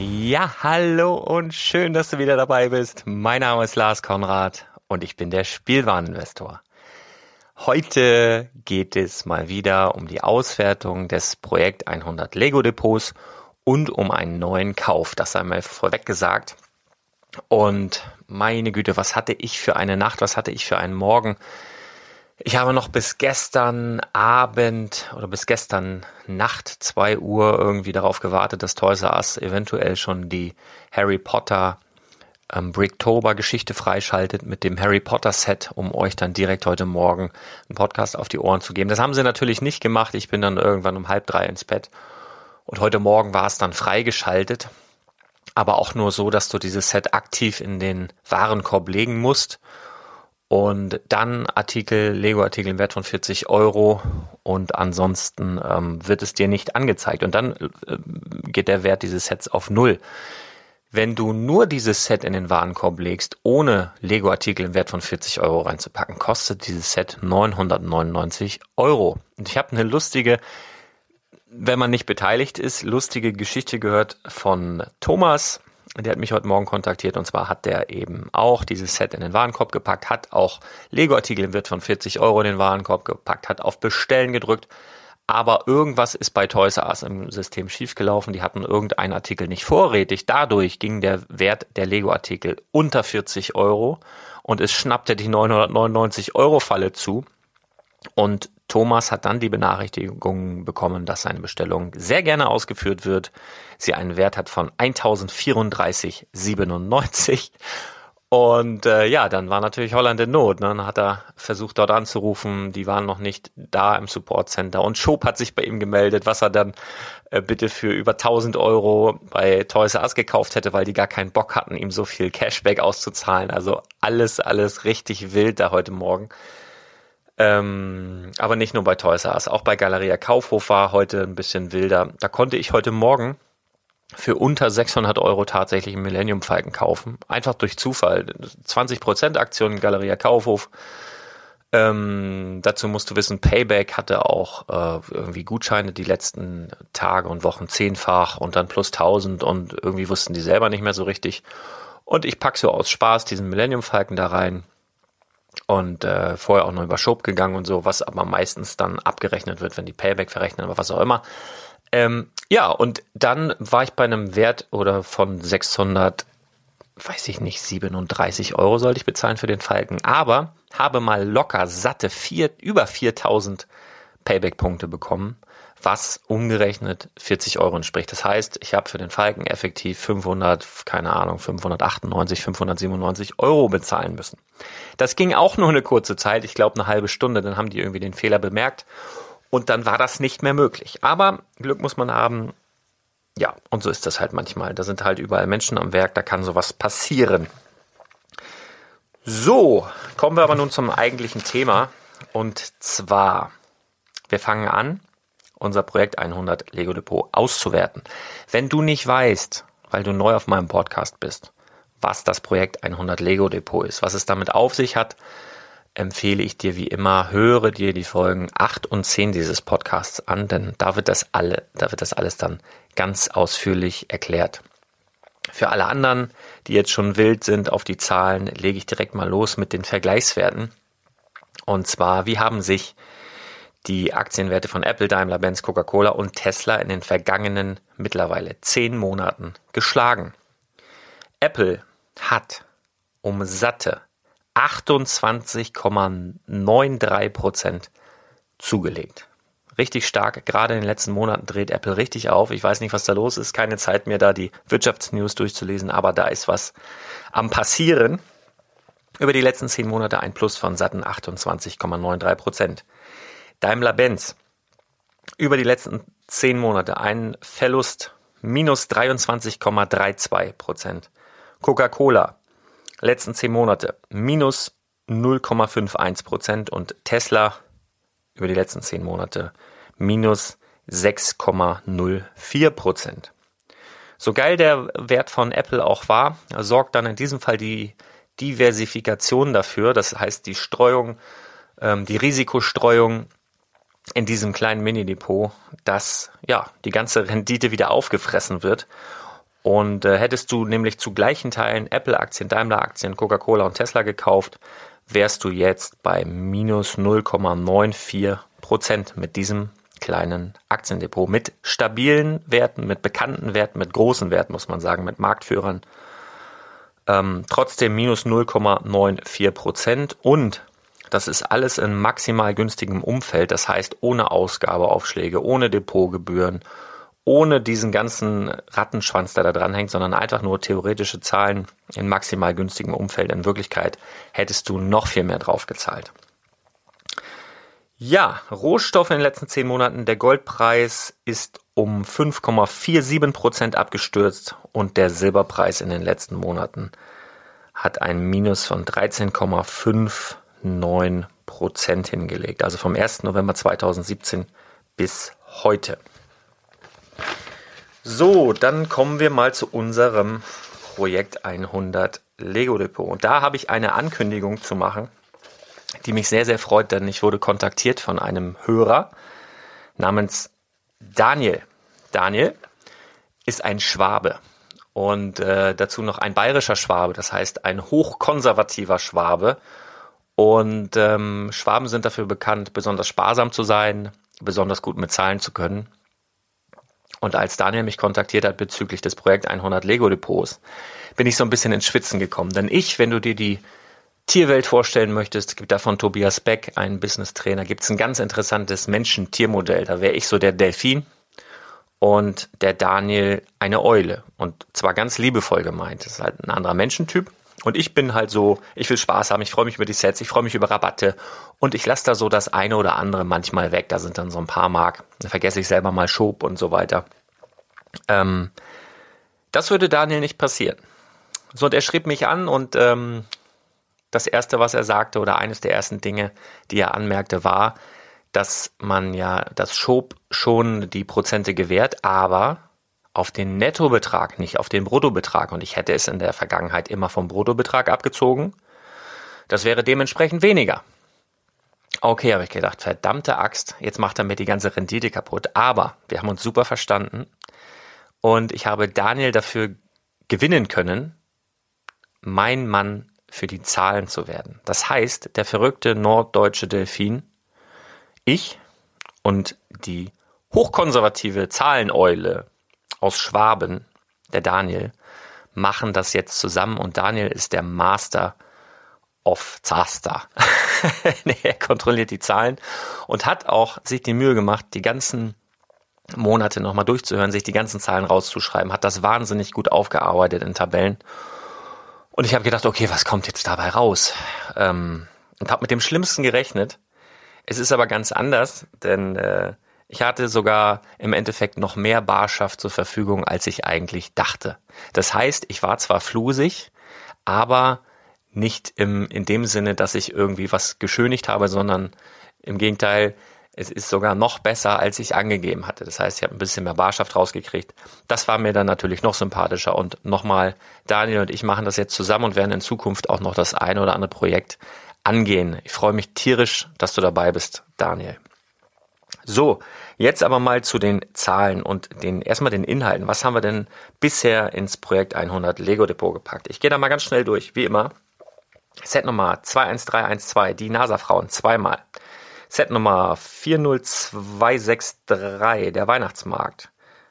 Ja, hallo und schön, dass du wieder dabei bist. Mein Name ist Lars Konrad und ich bin der Spielwareninvestor. Heute geht es mal wieder um die Auswertung des Projekt 100 Lego Depots und um einen neuen Kauf. Das einmal vorweg gesagt. Und meine Güte, was hatte ich für eine Nacht, was hatte ich für einen Morgen? Ich habe noch bis gestern Abend oder bis gestern Nacht zwei Uhr irgendwie darauf gewartet, dass Toys R Us eventuell schon die Harry Potter ähm, Bricktober Geschichte freischaltet mit dem Harry Potter Set, um euch dann direkt heute Morgen einen Podcast auf die Ohren zu geben. Das haben sie natürlich nicht gemacht. Ich bin dann irgendwann um halb drei ins Bett und heute Morgen war es dann freigeschaltet. Aber auch nur so, dass du dieses Set aktiv in den Warenkorb legen musst und dann Artikel, Lego-Artikel im Wert von 40 Euro und ansonsten ähm, wird es dir nicht angezeigt und dann äh, geht der Wert dieses Sets auf Null. Wenn du nur dieses Set in den Warenkorb legst, ohne Lego-Artikel im Wert von 40 Euro reinzupacken, kostet dieses Set 999 Euro. Und ich habe eine lustige, wenn man nicht beteiligt ist, lustige Geschichte gehört von Thomas, der hat mich heute Morgen kontaktiert und zwar hat der eben auch dieses Set in den Warenkorb gepackt, hat auch Lego-Artikel im Wert von 40 Euro in den Warenkorb gepackt, hat auf Bestellen gedrückt, aber irgendwas ist bei Toys R Us im System schiefgelaufen. Die hatten irgendeinen Artikel nicht vorrätig. Dadurch ging der Wert der Lego-Artikel unter 40 Euro und es schnappte die 999 Euro Falle zu. Und Thomas hat dann die Benachrichtigung bekommen, dass seine Bestellung sehr gerne ausgeführt wird. Sie einen Wert hat von 1034,97 und äh, ja, dann war natürlich Holland in Not. Ne? Dann hat er versucht, dort anzurufen. Die waren noch nicht da im Support Center. Und Schob hat sich bei ihm gemeldet, was er dann äh, bitte für über 1000 Euro bei Toys R Us gekauft hätte, weil die gar keinen Bock hatten, ihm so viel Cashback auszuzahlen. Also alles, alles richtig wild da heute Morgen. Ähm, aber nicht nur bei Toys R Us, auch bei Galeria Kaufhof war heute ein bisschen wilder. Da konnte ich heute Morgen für unter 600 Euro tatsächlich einen Millennium Falken kaufen. Einfach durch Zufall. 20% Aktion in Galeria Kaufhof. Ähm, dazu musst du wissen, Payback hatte auch äh, irgendwie Gutscheine die letzten Tage und Wochen zehnfach und dann plus 1000 und irgendwie wussten die selber nicht mehr so richtig. Und ich pack so aus Spaß diesen Millennium Falken da rein und äh, vorher auch noch über Schob gegangen und so, was aber meistens dann abgerechnet wird, wenn die Payback verrechnen oder was auch immer. Ähm, ja, und dann war ich bei einem Wert oder von 600, weiß ich nicht, 37 Euro sollte ich bezahlen für den Falken, aber habe mal locker satte vier, über 4000 Payback-Punkte bekommen, was umgerechnet 40 Euro entspricht. Das heißt, ich habe für den Falken effektiv 500, keine Ahnung, 598, 597 Euro bezahlen müssen. Das ging auch nur eine kurze Zeit, ich glaube eine halbe Stunde, dann haben die irgendwie den Fehler bemerkt und dann war das nicht mehr möglich. Aber Glück muss man haben. Ja, und so ist das halt manchmal. Da sind halt überall Menschen am Werk, da kann sowas passieren. So, kommen wir aber nun zum eigentlichen Thema. Und zwar, wir fangen an, unser Projekt 100 Lego Depot auszuwerten. Wenn du nicht weißt, weil du neu auf meinem Podcast bist, was das Projekt 100 Lego Depot ist, was es damit auf sich hat, empfehle ich dir wie immer, höre dir die Folgen 8 und 10 dieses Podcasts an, denn da wird das alle, da wird das alles dann ganz ausführlich erklärt. Für alle anderen, die jetzt schon wild sind auf die Zahlen, lege ich direkt mal los mit den Vergleichswerten. Und zwar, wie haben sich die Aktienwerte von Apple, Daimler, Benz, Coca-Cola und Tesla in den vergangenen mittlerweile zehn Monaten geschlagen? Apple hat um satte 28,93 Prozent zugelegt. Richtig stark. Gerade in den letzten Monaten dreht Apple richtig auf. Ich weiß nicht, was da los ist. Keine Zeit mehr, da die Wirtschaftsnews durchzulesen, aber da ist was am passieren. Über die letzten zehn Monate ein Plus von satten 28,93 Prozent. Daimler-Benz. Über die letzten zehn Monate ein Verlust minus 23,32 Prozent. Coca-Cola letzten zehn Monate minus 0,51 Prozent und Tesla über die letzten zehn Monate minus 6,04 Prozent. So geil der Wert von Apple auch war, sorgt dann in diesem Fall die Diversifikation dafür, das heißt die Streuung, ähm, die Risikostreuung in diesem kleinen Mini-Depot, dass ja die ganze Rendite wieder aufgefressen wird und äh, hättest du nämlich zu gleichen Teilen Apple-Aktien, Daimler-Aktien, Coca-Cola und Tesla gekauft, wärst du jetzt bei minus 0,94 Prozent mit diesem kleinen Aktiendepot. Mit stabilen Werten, mit bekannten Werten, mit großen Werten, muss man sagen, mit Marktführern. Ähm, trotzdem minus 0,94 Prozent und das ist alles in maximal günstigem Umfeld, das heißt ohne Ausgabeaufschläge, ohne Depotgebühren, ohne diesen ganzen Rattenschwanz, der da dran hängt, sondern einfach nur theoretische Zahlen in maximal günstigem Umfeld. In Wirklichkeit hättest du noch viel mehr drauf gezahlt. Ja, Rohstoffe in den letzten zehn Monaten. Der Goldpreis ist um 5,47 Prozent abgestürzt und der Silberpreis in den letzten Monaten hat ein Minus von 13,59 Prozent hingelegt. Also vom 1. November 2017 bis heute. So, dann kommen wir mal zu unserem Projekt 100 Lego Depot. Und da habe ich eine Ankündigung zu machen, die mich sehr, sehr freut, denn ich wurde kontaktiert von einem Hörer namens Daniel. Daniel ist ein Schwabe und äh, dazu noch ein bayerischer Schwabe, das heißt ein hochkonservativer Schwabe. Und ähm, Schwaben sind dafür bekannt, besonders sparsam zu sein, besonders gut mit Zahlen zu können. Und als Daniel mich kontaktiert hat bezüglich des Projekt 100 Lego Depots, bin ich so ein bisschen ins Schwitzen gekommen. Denn ich, wenn du dir die Tierwelt vorstellen möchtest, gibt da von Tobias Beck, einen Business Trainer, gibt es ein ganz interessantes Menschen-Tier-Modell. Da wäre ich so der Delfin und der Daniel eine Eule. Und zwar ganz liebevoll gemeint. Das ist halt ein anderer Menschentyp. Und ich bin halt so, ich will Spaß haben, ich freue mich über die Sets, ich freue mich über Rabatte und ich lasse da so das eine oder andere manchmal weg. Da sind dann so ein paar Mark. Da vergesse ich selber mal Schob und so weiter. Ähm, das würde Daniel nicht passieren. So, und er schrieb mich an und ähm, das erste, was er sagte, oder eines der ersten Dinge, die er anmerkte, war, dass man ja das Schob schon die Prozente gewährt, aber auf den Nettobetrag, nicht auf den Bruttobetrag. Und ich hätte es in der Vergangenheit immer vom Bruttobetrag abgezogen. Das wäre dementsprechend weniger. Okay, habe ich gedacht, verdammte Axt, jetzt macht er mir die ganze Rendite kaputt. Aber wir haben uns super verstanden und ich habe Daniel dafür gewinnen können, mein Mann für die Zahlen zu werden. Das heißt, der verrückte norddeutsche Delfin ich und die hochkonservative Zahleneule aus Schwaben, der Daniel, machen das jetzt zusammen und Daniel ist der Master of Zaster. er kontrolliert die Zahlen und hat auch sich die Mühe gemacht, die ganzen Monate nochmal durchzuhören, sich die ganzen Zahlen rauszuschreiben, hat das wahnsinnig gut aufgearbeitet in Tabellen. Und ich habe gedacht, okay, was kommt jetzt dabei raus? Ähm, und habe mit dem Schlimmsten gerechnet, es ist aber ganz anders, denn äh, ich hatte sogar im Endeffekt noch mehr Barschaft zur Verfügung, als ich eigentlich dachte. Das heißt, ich war zwar flusig, aber nicht im, in dem Sinne, dass ich irgendwie was geschönigt habe, sondern im Gegenteil, es ist sogar noch besser, als ich angegeben hatte. Das heißt, ich habe ein bisschen mehr Barschaft rausgekriegt. Das war mir dann natürlich noch sympathischer. Und nochmal, Daniel und ich machen das jetzt zusammen und werden in Zukunft auch noch das eine oder andere Projekt angehen. Ich freue mich tierisch, dass du dabei bist, Daniel. So, jetzt aber mal zu den Zahlen und den erstmal den Inhalten. Was haben wir denn bisher ins Projekt 100 Lego Depot gepackt? Ich gehe da mal ganz schnell durch, wie immer. Set Nummer 21312, die NASA-Frauen, zweimal. Set Nummer 40263, der Weihnachtsmarkt,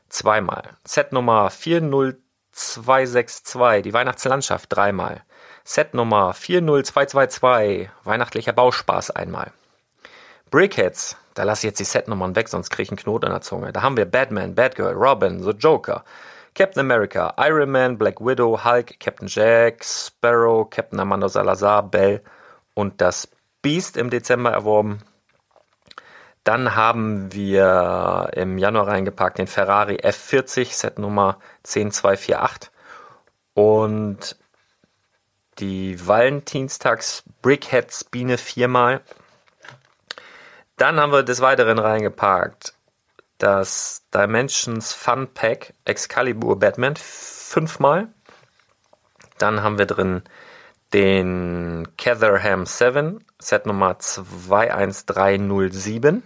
zweimal. Set Nummer 40262, die Weihnachtslandschaft, dreimal. Set Nummer 40222, weihnachtlicher Bauspaß einmal. Brickheads, da lasse ich jetzt die Setnummern weg, sonst kriege ich einen Knoten in der Zunge. Da haben wir Batman, Batgirl, Robin, The Joker, Captain America, Iron Man, Black Widow, Hulk, Captain Jack, Sparrow, Captain Amanda Salazar, Bell und das Beast im Dezember erworben. Dann haben wir im Januar reingepackt den Ferrari F40, Set Nummer 10248 und die Valentinstags Brickheads Biene viermal. Dann haben wir des Weiteren reingepackt das Dimensions Fun Pack Excalibur Batman fünfmal. Dann haben wir drin den Catherham 7 Set Nummer 21307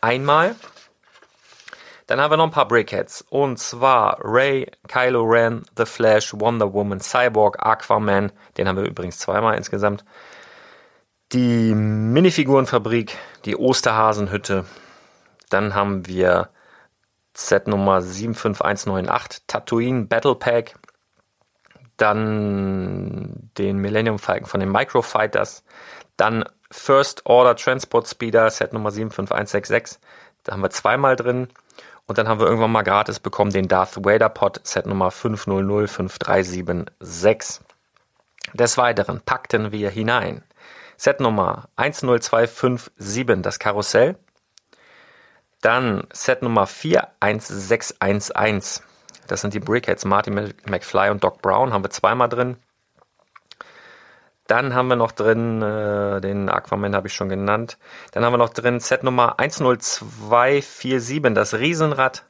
einmal. Dann haben wir noch ein paar Brickheads. Und zwar Ray, Kylo Ren, The Flash, Wonder Woman, Cyborg, Aquaman. Den haben wir übrigens zweimal insgesamt. Die Minifigurenfabrik, die Osterhasenhütte. Dann haben wir Set Nummer 75198, Tatooine Battle Pack. Dann den Millennium Falcon von den Microfighters. Dann First Order Transport Speeder, Set Nummer 75166. Da haben wir zweimal drin. Und dann haben wir irgendwann mal gratis bekommen den Darth Vader Pod Set Nummer 5005376. Des Weiteren packten wir hinein Set Nummer 10257, das Karussell. Dann Set Nummer 41611. Das sind die Brickheads Marty McFly und Doc Brown, haben wir zweimal drin. Dann haben wir noch drin, äh, den Aquaman habe ich schon genannt. Dann haben wir noch drin Set Nummer 10247, das Riesenrad.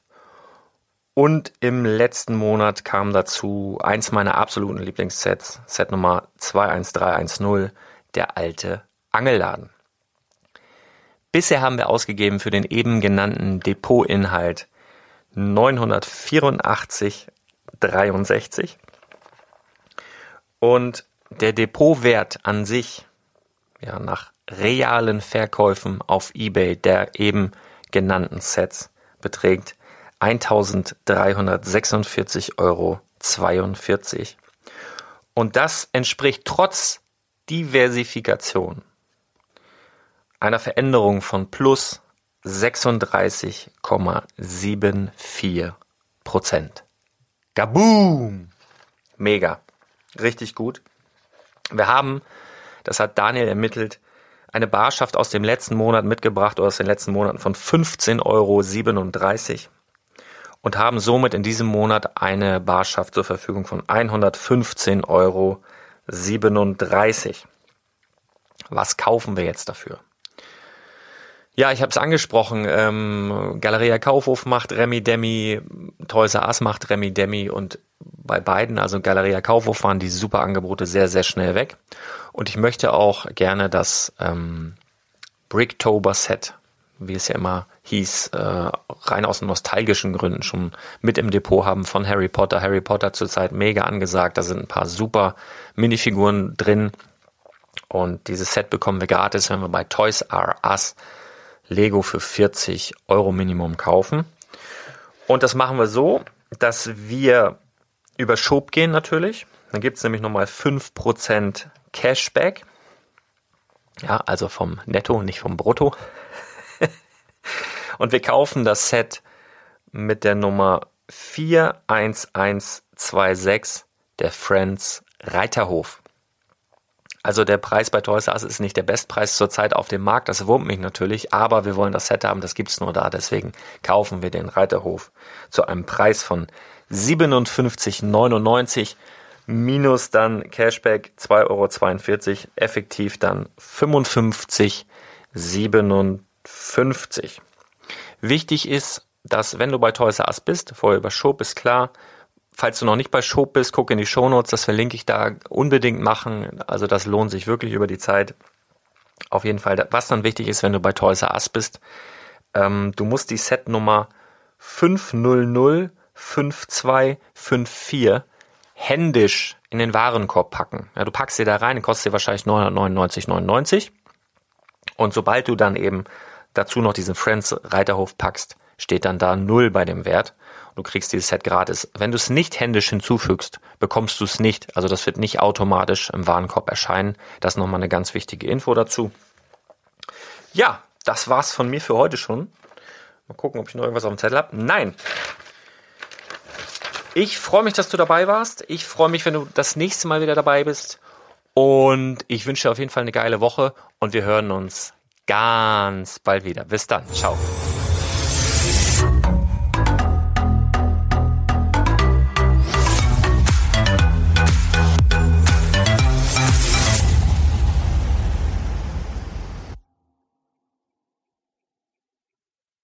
Und im letzten Monat kam dazu eins meiner absoluten Lieblingssets, Set Nummer 21310, der alte Angelladen. Bisher haben wir ausgegeben für den eben genannten Depotinhalt 984,63 und der Depotwert an sich, ja, nach realen Verkäufen auf eBay der eben genannten Sets beträgt 1346,42 Euro. Und das entspricht trotz Diversifikation einer Veränderung von plus 36,74 Prozent. Gaboom! Mega. Richtig gut. Wir haben, das hat Daniel ermittelt, eine Barschaft aus dem letzten Monat mitgebracht oder aus den letzten Monaten von 15,37 Euro und haben somit in diesem Monat eine Barschaft zur Verfügung von 115,37 Euro. Was kaufen wir jetzt dafür? Ja, ich habe es angesprochen. Ähm, Galeria Kaufhof macht Remi Demi, Toys R Us macht Remi Demi und bei beiden, also Galeria Kaufhof, waren die super Angebote sehr, sehr schnell weg. Und ich möchte auch gerne das ähm, Bricktober Set, wie es ja immer hieß, äh, rein aus nostalgischen Gründen schon mit im Depot haben von Harry Potter. Harry Potter zurzeit mega angesagt. Da sind ein paar super Minifiguren drin. Und dieses Set bekommen wir gratis, wenn wir bei Toys R Us Lego für 40 Euro Minimum kaufen. Und das machen wir so, dass wir über Shop gehen natürlich. Dann gibt es nämlich nochmal 5% Cashback. Ja, also vom Netto, nicht vom Brutto. Und wir kaufen das Set mit der Nummer 41126 der Friends Reiterhof. Also der Preis bei Toys R Us ist nicht der Bestpreis zurzeit auf dem Markt, das wurmt mich natürlich, aber wir wollen das Set haben, das gibt's nur da, deswegen kaufen wir den Reiterhof zu einem Preis von 57,99 minus dann Cashback 2,42 Euro, effektiv dann 55,57. Wichtig ist, dass wenn du bei Toys R Us bist, vorher über Shop ist klar, falls du noch nicht bei Shop bist, guck in die Shownotes, das verlinke ich da unbedingt machen. Also das lohnt sich wirklich über die Zeit. Auf jeden Fall, was dann wichtig ist, wenn du bei Toys R Us bist, ähm, du musst die Setnummer 5005254 händisch in den Warenkorb packen. Ja, du packst sie da rein, kostet sie wahrscheinlich 999,99. Und sobald du dann eben dazu noch diesen Friends Reiterhof packst, steht dann da null bei dem Wert. Du kriegst dieses Set gratis. Wenn du es nicht händisch hinzufügst, bekommst du es nicht. Also das wird nicht automatisch im Warenkorb erscheinen. Das ist nochmal eine ganz wichtige Info dazu. Ja, das war's von mir für heute schon. Mal gucken, ob ich noch irgendwas auf dem Zettel habe. Nein. Ich freue mich, dass du dabei warst. Ich freue mich, wenn du das nächste Mal wieder dabei bist. Und ich wünsche dir auf jeden Fall eine geile Woche und wir hören uns ganz bald wieder. Bis dann. Ciao.